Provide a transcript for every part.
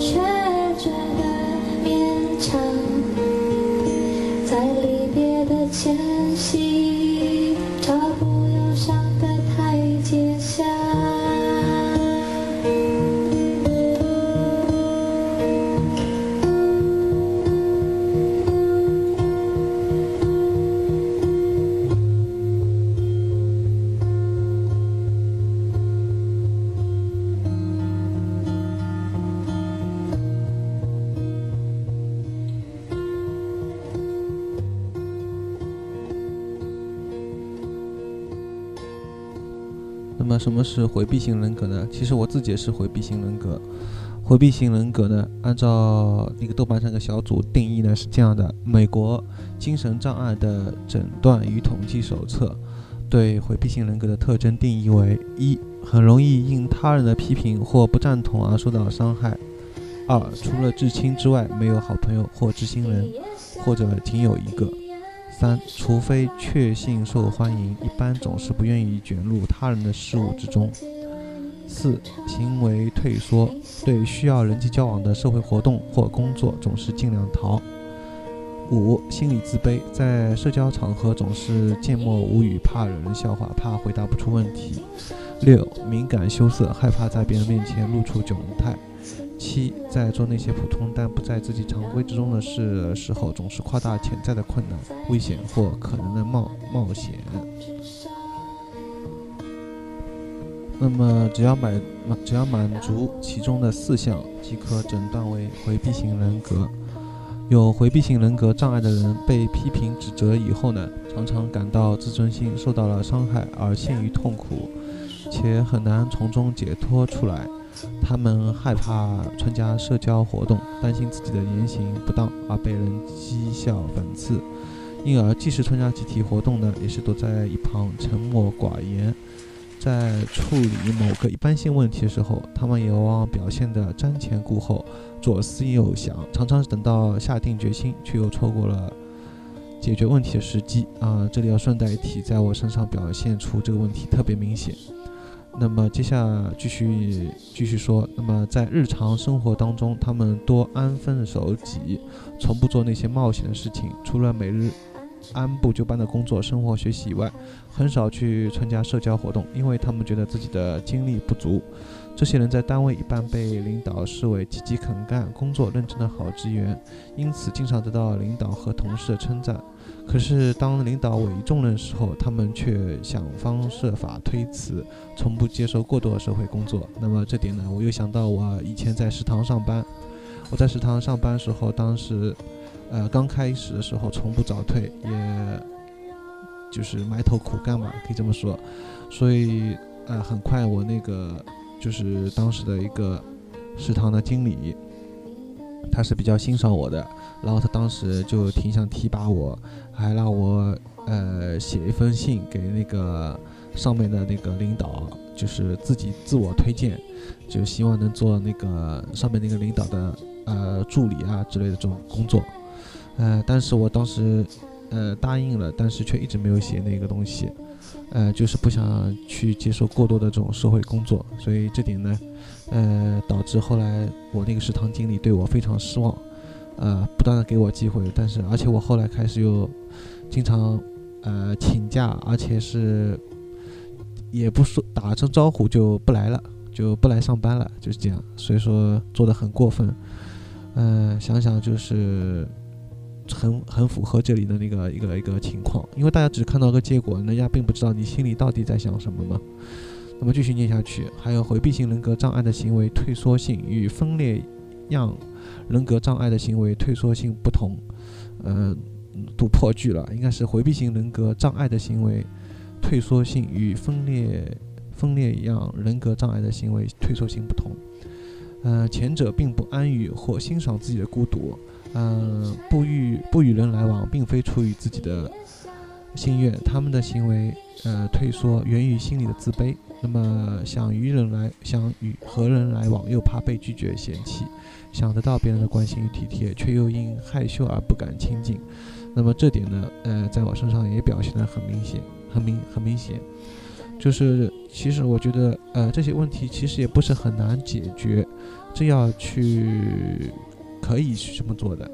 却那么什么是回避型人格呢？其实我自己也是回避型人格。回避型人格呢，按照那个豆瓣上个小组定义呢是这样的：美国精神障碍的诊断与统计手册对回避型人格的特征定义为：一、很容易因他人的批评或不赞同而受到伤害；二、除了至亲之外，没有好朋友或知心人，或者仅有一个。三，除非确信受欢迎，一般总是不愿意卷入他人的事务之中。四，行为退缩，对需要人际交往的社会活动或工作总是尽量逃。五，心理自卑，在社交场合总是缄默无语，怕惹人笑话，怕回答不出问题。六，敏感羞涩，害怕在别人面前露出窘态。七，在做那些普通但不在自己常规之中的事的时候，总是夸大潜在的困难、危险或可能的冒冒险。那么，只要满满只要满足其中的四项，即可诊断为回避型人格。有回避型人格障碍的人被批评指责以后呢，常常感到自尊心受到了伤害而陷于痛苦，且很难从中解脱出来。他们害怕参加社交活动，担心自己的言行不当而被人讥笑讽刺，因而即使参加集体活动呢，也是躲在一旁沉默寡言。在处理某个一般性问题的时候，他们也往往表现得瞻前顾后、左思右想，常常等到下定决心，却又错过了解决问题的时机。啊，这里要顺带一提，在我身上表现出这个问题特别明显。那么接下来继续继续说，那么在日常生活当中，他们多安分守己，从不做那些冒险的事情，除了每日按部就班的工作、生活、学习以外，很少去参加社交活动，因为他们觉得自己的精力不足。这些人在单位一般被领导视为积极肯干、工作认真的好职员，因此经常得到领导和同事的称赞。可是当领导委以重任的时候，他们却想方设法推辞，从不接受过多的社会工作。那么这点呢，我又想到我以前在食堂上班，我在食堂上班时候，当时，呃，刚开始的时候从不早退，也就是埋头苦干嘛，可以这么说。所以，呃，很快我那个就是当时的一个食堂的经理，他是比较欣赏我的，然后他当时就挺想提拔我，还让我呃写一封信给那个上面的那个领导，就是自己自我推荐，就希望能做那个上面那个领导的呃助理啊之类的这种工作，呃，但是我当时呃答应了，但是却一直没有写那个东西，呃，就是不想去接受过多的这种社会工作，所以这点呢，呃，导致后来我那个食堂经理对我非常失望，呃，不断的给我机会，但是而且我后来开始又经常呃请假，而且是也不说打声招呼就不来了，就不来上班了，就是这样。所以说做的很过分。嗯，想想就是很很符合这里的那个一个一个情况，因为大家只看到个结果，人家并不知道你心里到底在想什么嘛。那么继续念下去，还有回避型人格障碍的行为退缩性与分裂样人格障碍的行为退缩性不同。嗯，读破句了，应该是回避型人格障碍的行为退缩性与分裂分裂样人格障碍的行为退缩性不同。呃，前者并不安于或欣赏自己的孤独，嗯，不与不与人来往，并非出于自己的心愿，他们的行为，呃，退缩源于心里的自卑。那么想与人来，想与和人来往，又怕被拒绝嫌弃，想得到别人的关心与体贴，却又因害羞而不敢亲近。那么这点呢，呃，在我身上也表现得很明显，很明很明显。就是其实我觉得，呃，这些问题其实也不是很难解决。这要去可以去这么做的，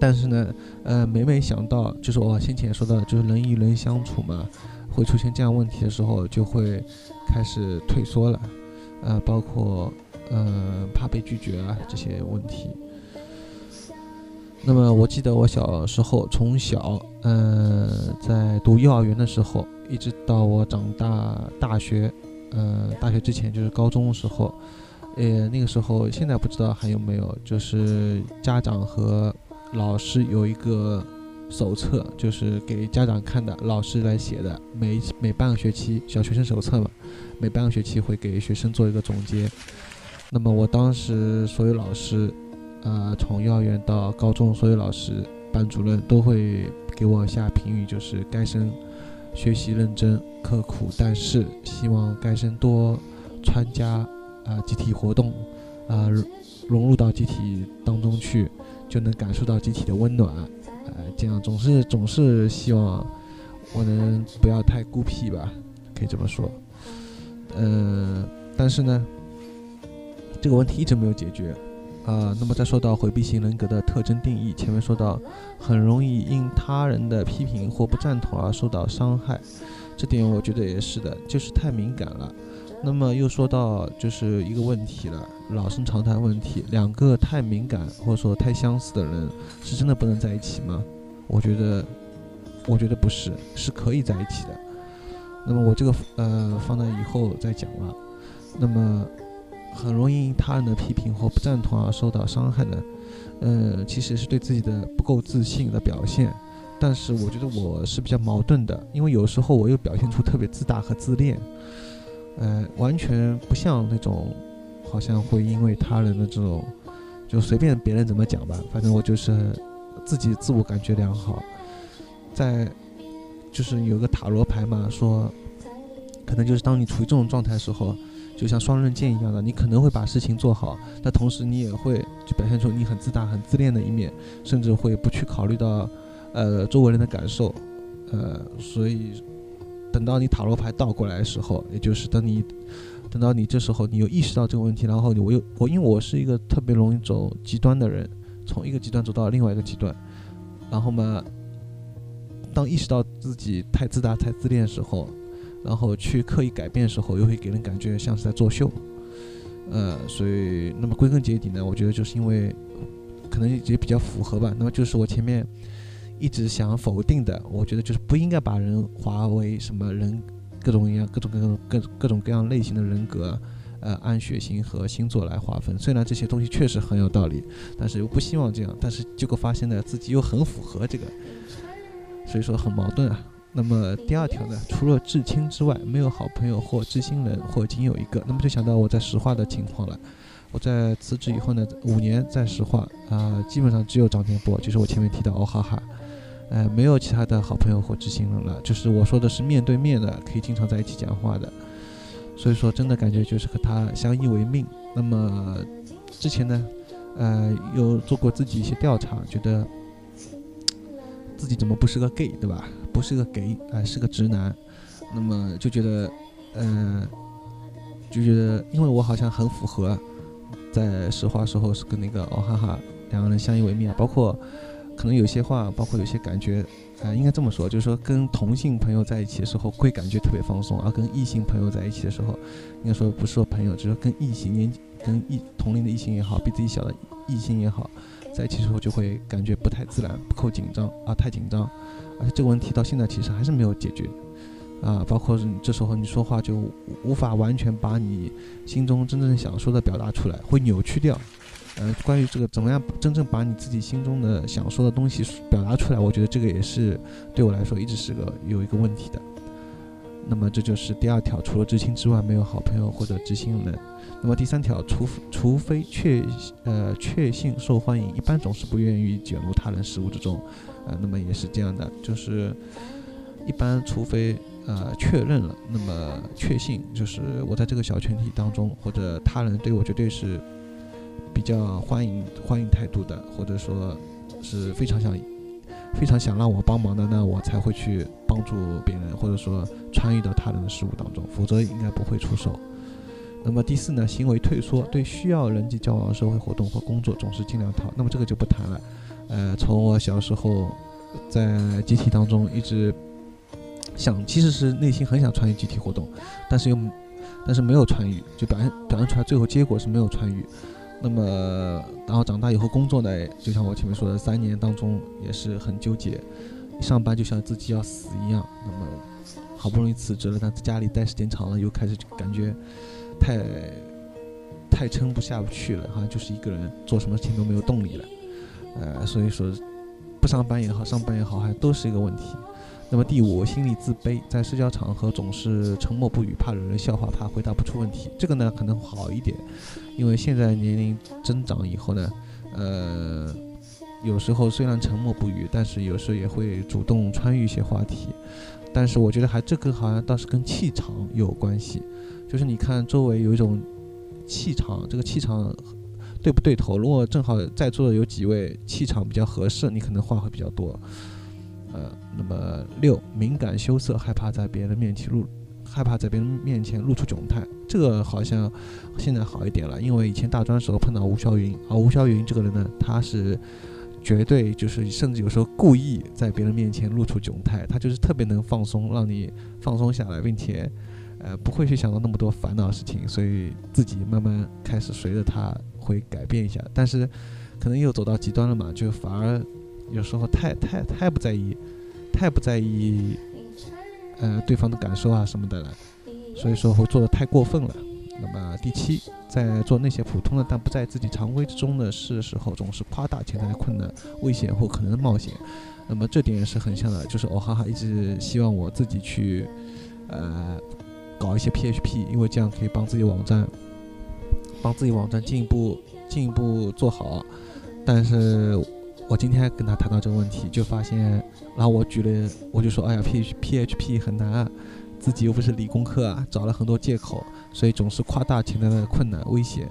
但是呢，呃，每每想到就是我先前说的，就是人与人相处嘛，会出现这样问题的时候，就会开始退缩了，呃，包括呃怕被拒绝啊这些问题。那么我记得我小时候，从小呃在读幼儿园的时候，一直到我长大大学，呃大学之前就是高中的时候。呃，那个时候，现在不知道还有没有，就是家长和老师有一个手册，就是给家长看的，老师来写的，每每半个学期小学生手册嘛，每半个学期会给学生做一个总结。那么我当时所有老师，呃，从幼儿园到高中，所有老师、班主任都会给我下评语，就是该生学习认真刻苦，但是希望该生多参加。啊，集体活动，啊，融入到集体当中去，就能感受到集体的温暖。呃，这样总是总是希望我能不要太孤僻吧，可以这么说。嗯，但是呢，这个问题一直没有解决。啊，那么再说到回避型人格的特征定义，前面说到很容易因他人的批评或不赞同而受到伤害，这点我觉得也是的，就是太敏感了。那么又说到就是一个问题了，老生常谈问题，两个太敏感或者说太相似的人，是真的不能在一起吗？我觉得，我觉得不是，是可以在一起的。那么我这个呃放在以后再讲了。那么很容易因他人的批评或不赞同而受到伤害的，呃，其实是对自己的不够自信的表现。但是我觉得我是比较矛盾的，因为有时候我又表现出特别自大和自恋。呃，完全不像那种，好像会因为他人的这种，就随便别人怎么讲吧，反正我就是自己自我感觉良好。在就是有个塔罗牌嘛，说可能就是当你处于这种状态时候，就像双刃剑一样的，你可能会把事情做好，但同时你也会就表现出你很自大、很自恋的一面，甚至会不去考虑到呃周围人的感受，呃，所以。等到你塔罗牌倒过来的时候，也就是等你，等到你这时候，你有意识到这个问题，然后我又我因为我是一个特别容易走极端的人，从一个极端走到另外一个极端，然后嘛，当意识到自己太自大、太自恋的时候，然后去刻意改变的时候，又会给人感觉像是在作秀，呃，所以那么归根结底呢，我觉得就是因为可能也比较符合吧，那么就是我前面。一直想否定的，我觉得就是不应该把人划为什么人，各种各样、各种各种各各种各样类型的人格，呃，按血型和星座来划分。虽然这些东西确实很有道理，但是又不希望这样。但是结果发现呢，自己又很符合这个，所以说很矛盾啊。那么第二条呢，除了至亲之外，没有好朋友或知心人或仅有一个，那么就想到我在石化的情况了。我在辞职以后呢，五年在石化啊，基本上只有张天波，就是我前面提到哦哈哈。呃，没有其他的好朋友或知心人了，就是我说的是面对面的，可以经常在一起讲话的。所以说，真的感觉就是和他相依为命。那么之前呢，呃，有做过自己一些调查，觉得自己怎么不是个 gay，对吧？不是个 gay，哎，是个直男。那么就觉得，呃，就觉得，因为我好像很符合，在实话时候是跟那个哦哈哈两个人相依为命，包括。可能有些话，包括有些感觉，呃，应该这么说，就是说跟同性朋友在一起的时候会感觉特别放松，而跟异性朋友在一起的时候，应该说不是说朋友，只是跟异性年跟异同龄的异性也好，比自己小的异性也好，在一起的时候就会感觉不太自然，不够紧张啊，太紧张，而且这个问题到现在其实还是没有解决。啊，包括这时候你说话就无法完全把你心中真正想说的表达出来，会扭曲掉。呃，关于这个怎么样真正把你自己心中的想说的东西表达出来，我觉得这个也是对我来说一直是个有一个问题的。那么这就是第二条，除了知青之外，没有好朋友或者知心人。那么第三条，除除非确呃确信受欢迎，一般总是不愿意卷入他人事务之中。呃，那么也是这样的，就是一般除非。呃，确认了，那么确信就是我在这个小群体当中，或者他人对我绝对是比较欢迎欢迎态度的，或者说是非常想非常想让我帮忙的，那我才会去帮助别人，或者说参与到他人的事物当中，否则应该不会出手。那么第四呢，行为退缩，对需要人际交往、社会活动或工作总是尽量逃。那么这个就不谈了。呃，从我小时候在集体当中一直。想其实是内心很想参与集体活动，但是又，但是没有参与，就表现表现出来，最后结果是没有参与。那么，然后长大以后工作呢，就像我前面说的，三年当中也是很纠结，上班就像自己要死一样。那么，好不容易辞职了，但在家里待时间长了，又开始感觉太太撑不下不去了，好像就是一个人做什么事情都没有动力了。呃，所以说，不上班也好，上班也好，还都是一个问题。那么第五，心理自卑，在社交场合总是沉默不语，怕惹人笑话，怕回答不出问题。这个呢可能好一点，因为现在年龄增长以后呢，呃，有时候虽然沉默不语，但是有时候也会主动参与一些话题。但是我觉得还这个好像倒是跟气场有关系，就是你看周围有一种气场，这个气场对不对头？如果正好在座的有几位气场比较合适，你可能话会比较多。呃，那么六，敏感羞涩，害怕在别人面前露，害怕在别人面前露出窘态。这个好像现在好一点了，因为以前大专时候碰到吴霄云，而吴霄云这个人呢，他是绝对就是甚至有时候故意在别人面前露出窘态，他就是特别能放松，让你放松下来，并且呃不会去想到那么多烦恼的事情，所以自己慢慢开始随着他会改变一下，但是可能又走到极端了嘛，就反而。有时候太太太不在意，太不在意，呃，对方的感受啊什么的了，所以说会做的太过分了。那么第七，在做那些普通的但不在自己常规之中的事的时候，总是夸大潜在的困难、危险或可能的冒险。那么这点也是很像的，就是我哈哈一直希望我自己去，呃，搞一些 PHP，因为这样可以帮自己网站，帮自己网站进一步进一步做好。但是。我今天跟他谈到这个问题，就发现，然后我举了，我就说，哎呀，PHP H P 很难，自己又不是理工科啊，找了很多借口，所以总是夸大潜在的困难危险。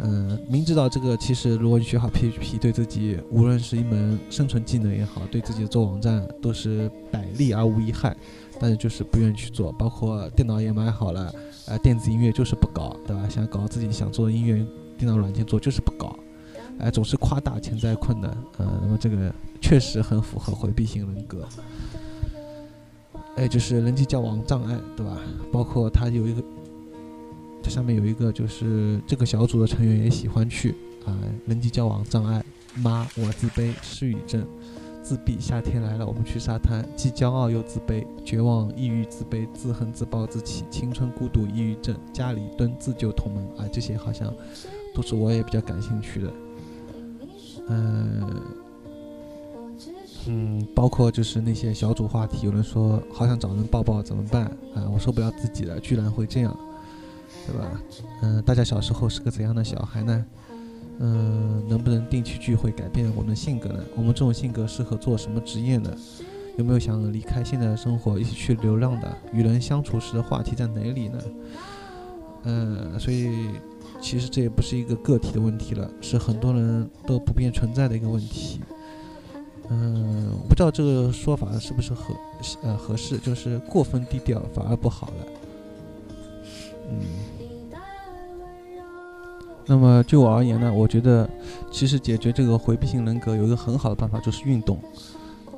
嗯，明知道这个，其实如果你学好 P H P，对自己无论是一门生存技能也好，对自己做网站都是百利而无一害，但是就是不愿意去做。包括电脑也买好了，呃，电子音乐就是不搞，对吧？想搞自己想做的音乐，电脑软件做就是不搞。哎，总是夸大潜在困难，呃，那么这个确实很符合回避型人格。哎，就是人际交往障碍，对吧？包括他有一个，这上面有一个，就是这个小组的成员也喜欢去啊，人际交往障碍。妈，我自卑，失语症，自闭。夏天来了，我们去沙滩，既骄傲又自卑，绝望、抑郁、自卑、自恨、自暴自弃，青春孤独、抑郁症，家里蹲，自救同门啊，这些好像都是我也比较感兴趣的。嗯嗯，包括就是那些小组话题，有人说好想找人抱抱，怎么办啊？我受不了自己了，居然会这样，对吧？嗯，大家小时候是个怎样的小孩呢？嗯，能不能定期聚会改变我们的性格呢？我们这种性格适合做什么职业呢？有没有想离开现在的生活，一起去流浪的？与人相处时的话题在哪里呢？嗯，所以。其实这也不是一个个体的问题了，是很多人都普遍存在的一个问题。嗯，不知道这个说法是不是合呃合适，就是过分低调反而不好了。嗯，那么就我而言呢，我觉得其实解决这个回避型人格有一个很好的办法，就是运动。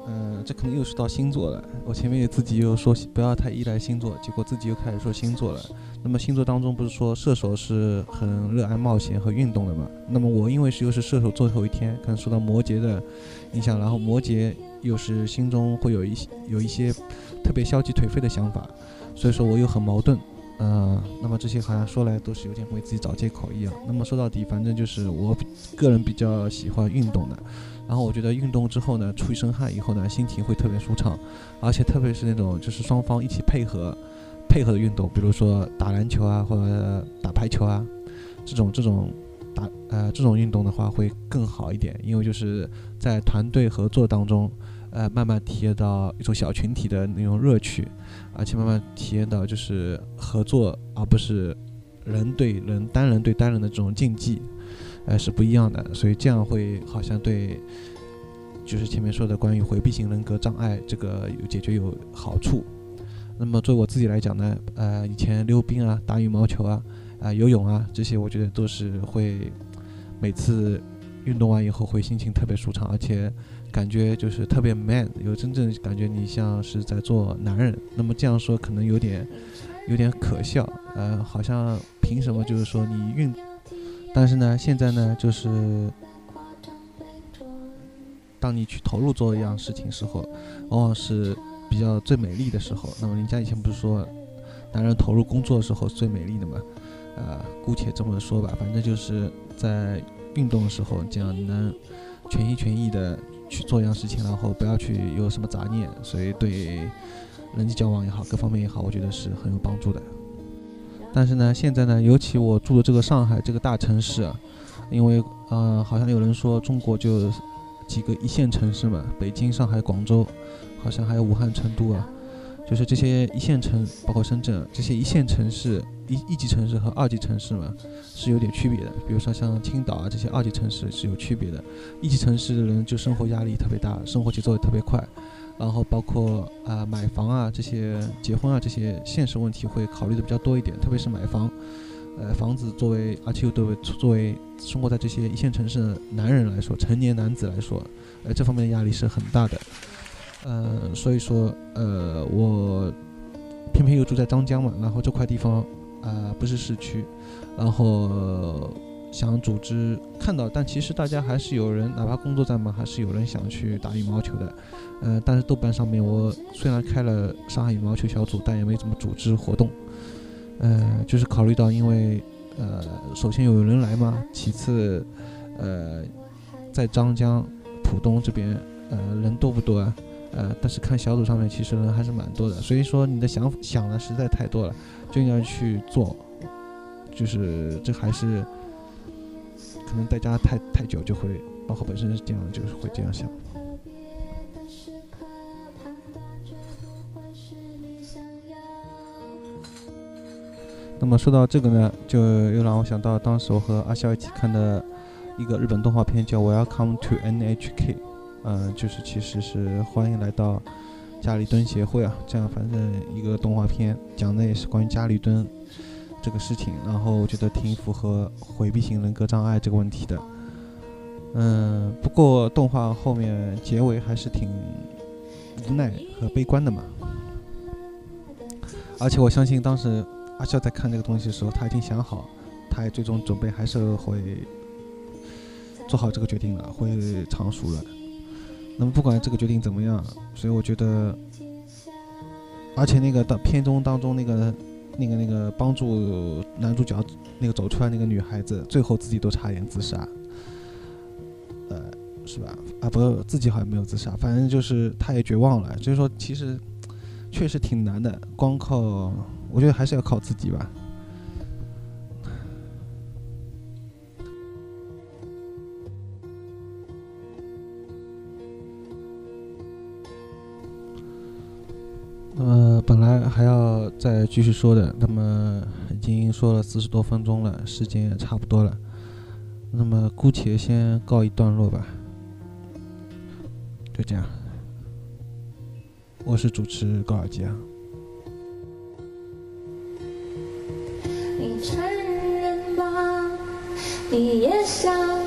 嗯，这可能又是到星座了。我前面也自己又说不要太依赖星座，结果自己又开始说星座了。那么星座当中不是说射手是很热爱冒险和运动的嘛？那么我因为是又是射手座头一天，可能受到摩羯的影响，然后摩羯又是心中会有一些有一些特别消极颓废的想法，所以说我又很矛盾。嗯，那么这些好像说来都是有点为自己找借口一样。那么说到底，反正就是我个人比较喜欢运动的。然后我觉得运动之后呢，出一身汗以后呢，心情会特别舒畅，而且特别是那种就是双方一起配合配合的运动，比如说打篮球啊，或者打排球啊，这种这种打呃这种运动的话会更好一点，因为就是在团队合作当中，呃慢慢体验到一种小群体的那种乐趣，而且慢慢体验到就是合作而不是人对人单人对单人的这种竞技。呃，是不一样的，所以这样会好像对，就是前面说的关于回避型人格障碍这个有解决有好处。那么作为我自己来讲呢，呃，以前溜冰啊、打羽毛球啊、啊游泳啊这些，我觉得都是会每次运动完以后会心情特别舒畅，而且感觉就是特别 man，有真正感觉你像是在做男人。那么这样说可能有点有点可笑，呃，好像凭什么就是说你运。但是呢，现在呢，就是当你去投入做一样事情时候，往往是比较最美丽的时候。那么人家以前不是说，男人投入工作的时候是最美丽的嘛？呃，姑且这么说吧，反正就是在运动的时候，这样能全心全意的去做一样事情，然后不要去有什么杂念，所以对人际交往也好，各方面也好，我觉得是很有帮助的。但是呢，现在呢，尤其我住的这个上海这个大城市，啊，因为呃，好像有人说中国就几个一线城市嘛，北京、上海、广州，好像还有武汉、成都啊，就是这些一线城，包括深圳这些一线城市，一一级城市和二级城市嘛，是有点区别的。比如说像青岛啊这些二级城市是有区别的，一级城市的人就生活压力特别大，生活节奏也特别快。然后包括啊买房啊这些结婚啊这些现实问题会考虑的比较多一点，特别是买房，呃房子作为而且又作为作为生活在这些一线城市的男人来说，成年男子来说，呃这方面的压力是很大的，呃所以说呃我偏偏又住在张江嘛，然后这块地方啊不是市区，然后。想组织看到，但其实大家还是有人，哪怕工作在忙，还是有人想去打羽毛球的。呃，但是豆瓣上面我虽然开了上海羽毛球小组，但也没怎么组织活动。呃，就是考虑到，因为呃，首先有人来嘛，其次，呃，在张江浦东这边，呃，人多不多啊？呃，但是看小组上面其实人还是蛮多的。所以说你的想想的实在太多了，就应该去做，就是这还是。可能在家太太久，就会包括本身是这样，就是会这样想。那么说到这个呢，就又让我想到当时我和阿肖一起看的一个日本动画片，叫《Welcome to NHK》，嗯，就是其实是欢迎来到家里蹲协会啊，这样反正一个动画片，讲的也是关于家里蹲。这个事情，然后我觉得挺符合回避型人格障碍这个问题的。嗯，不过动画后面结尾还是挺无奈和悲观的嘛。而且我相信当时阿笑在看这个东西的时候，他已经想好，他也最终准备还是会做好这个决定了，会常熟了。那么不管这个决定怎么样，所以我觉得，而且那个当片中当中那个。那个那个帮助男主角那个走出来那个女孩子，最后自己都差点自杀，呃，是吧？啊，不，自己好像没有自杀，反正就是他也绝望了。所以说，其实确实挺难的，光靠我觉得还是要靠自己吧。还要再继续说的。那么已经说了四十多分钟了，时间也差不多了。那么姑且先告一段落吧，就这样。我是主持高尔基啊。你承认？你也想。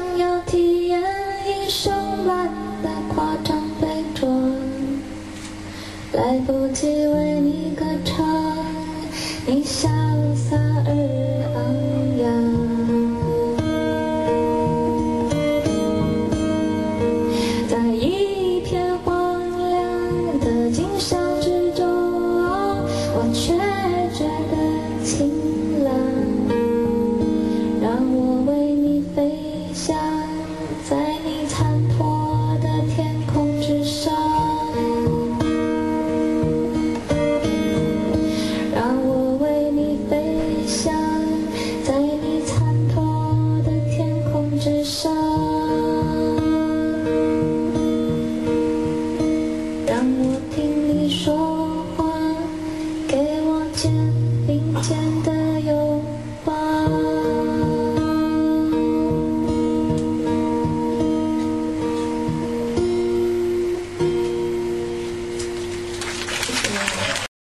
来不及为你歌唱你潇洒而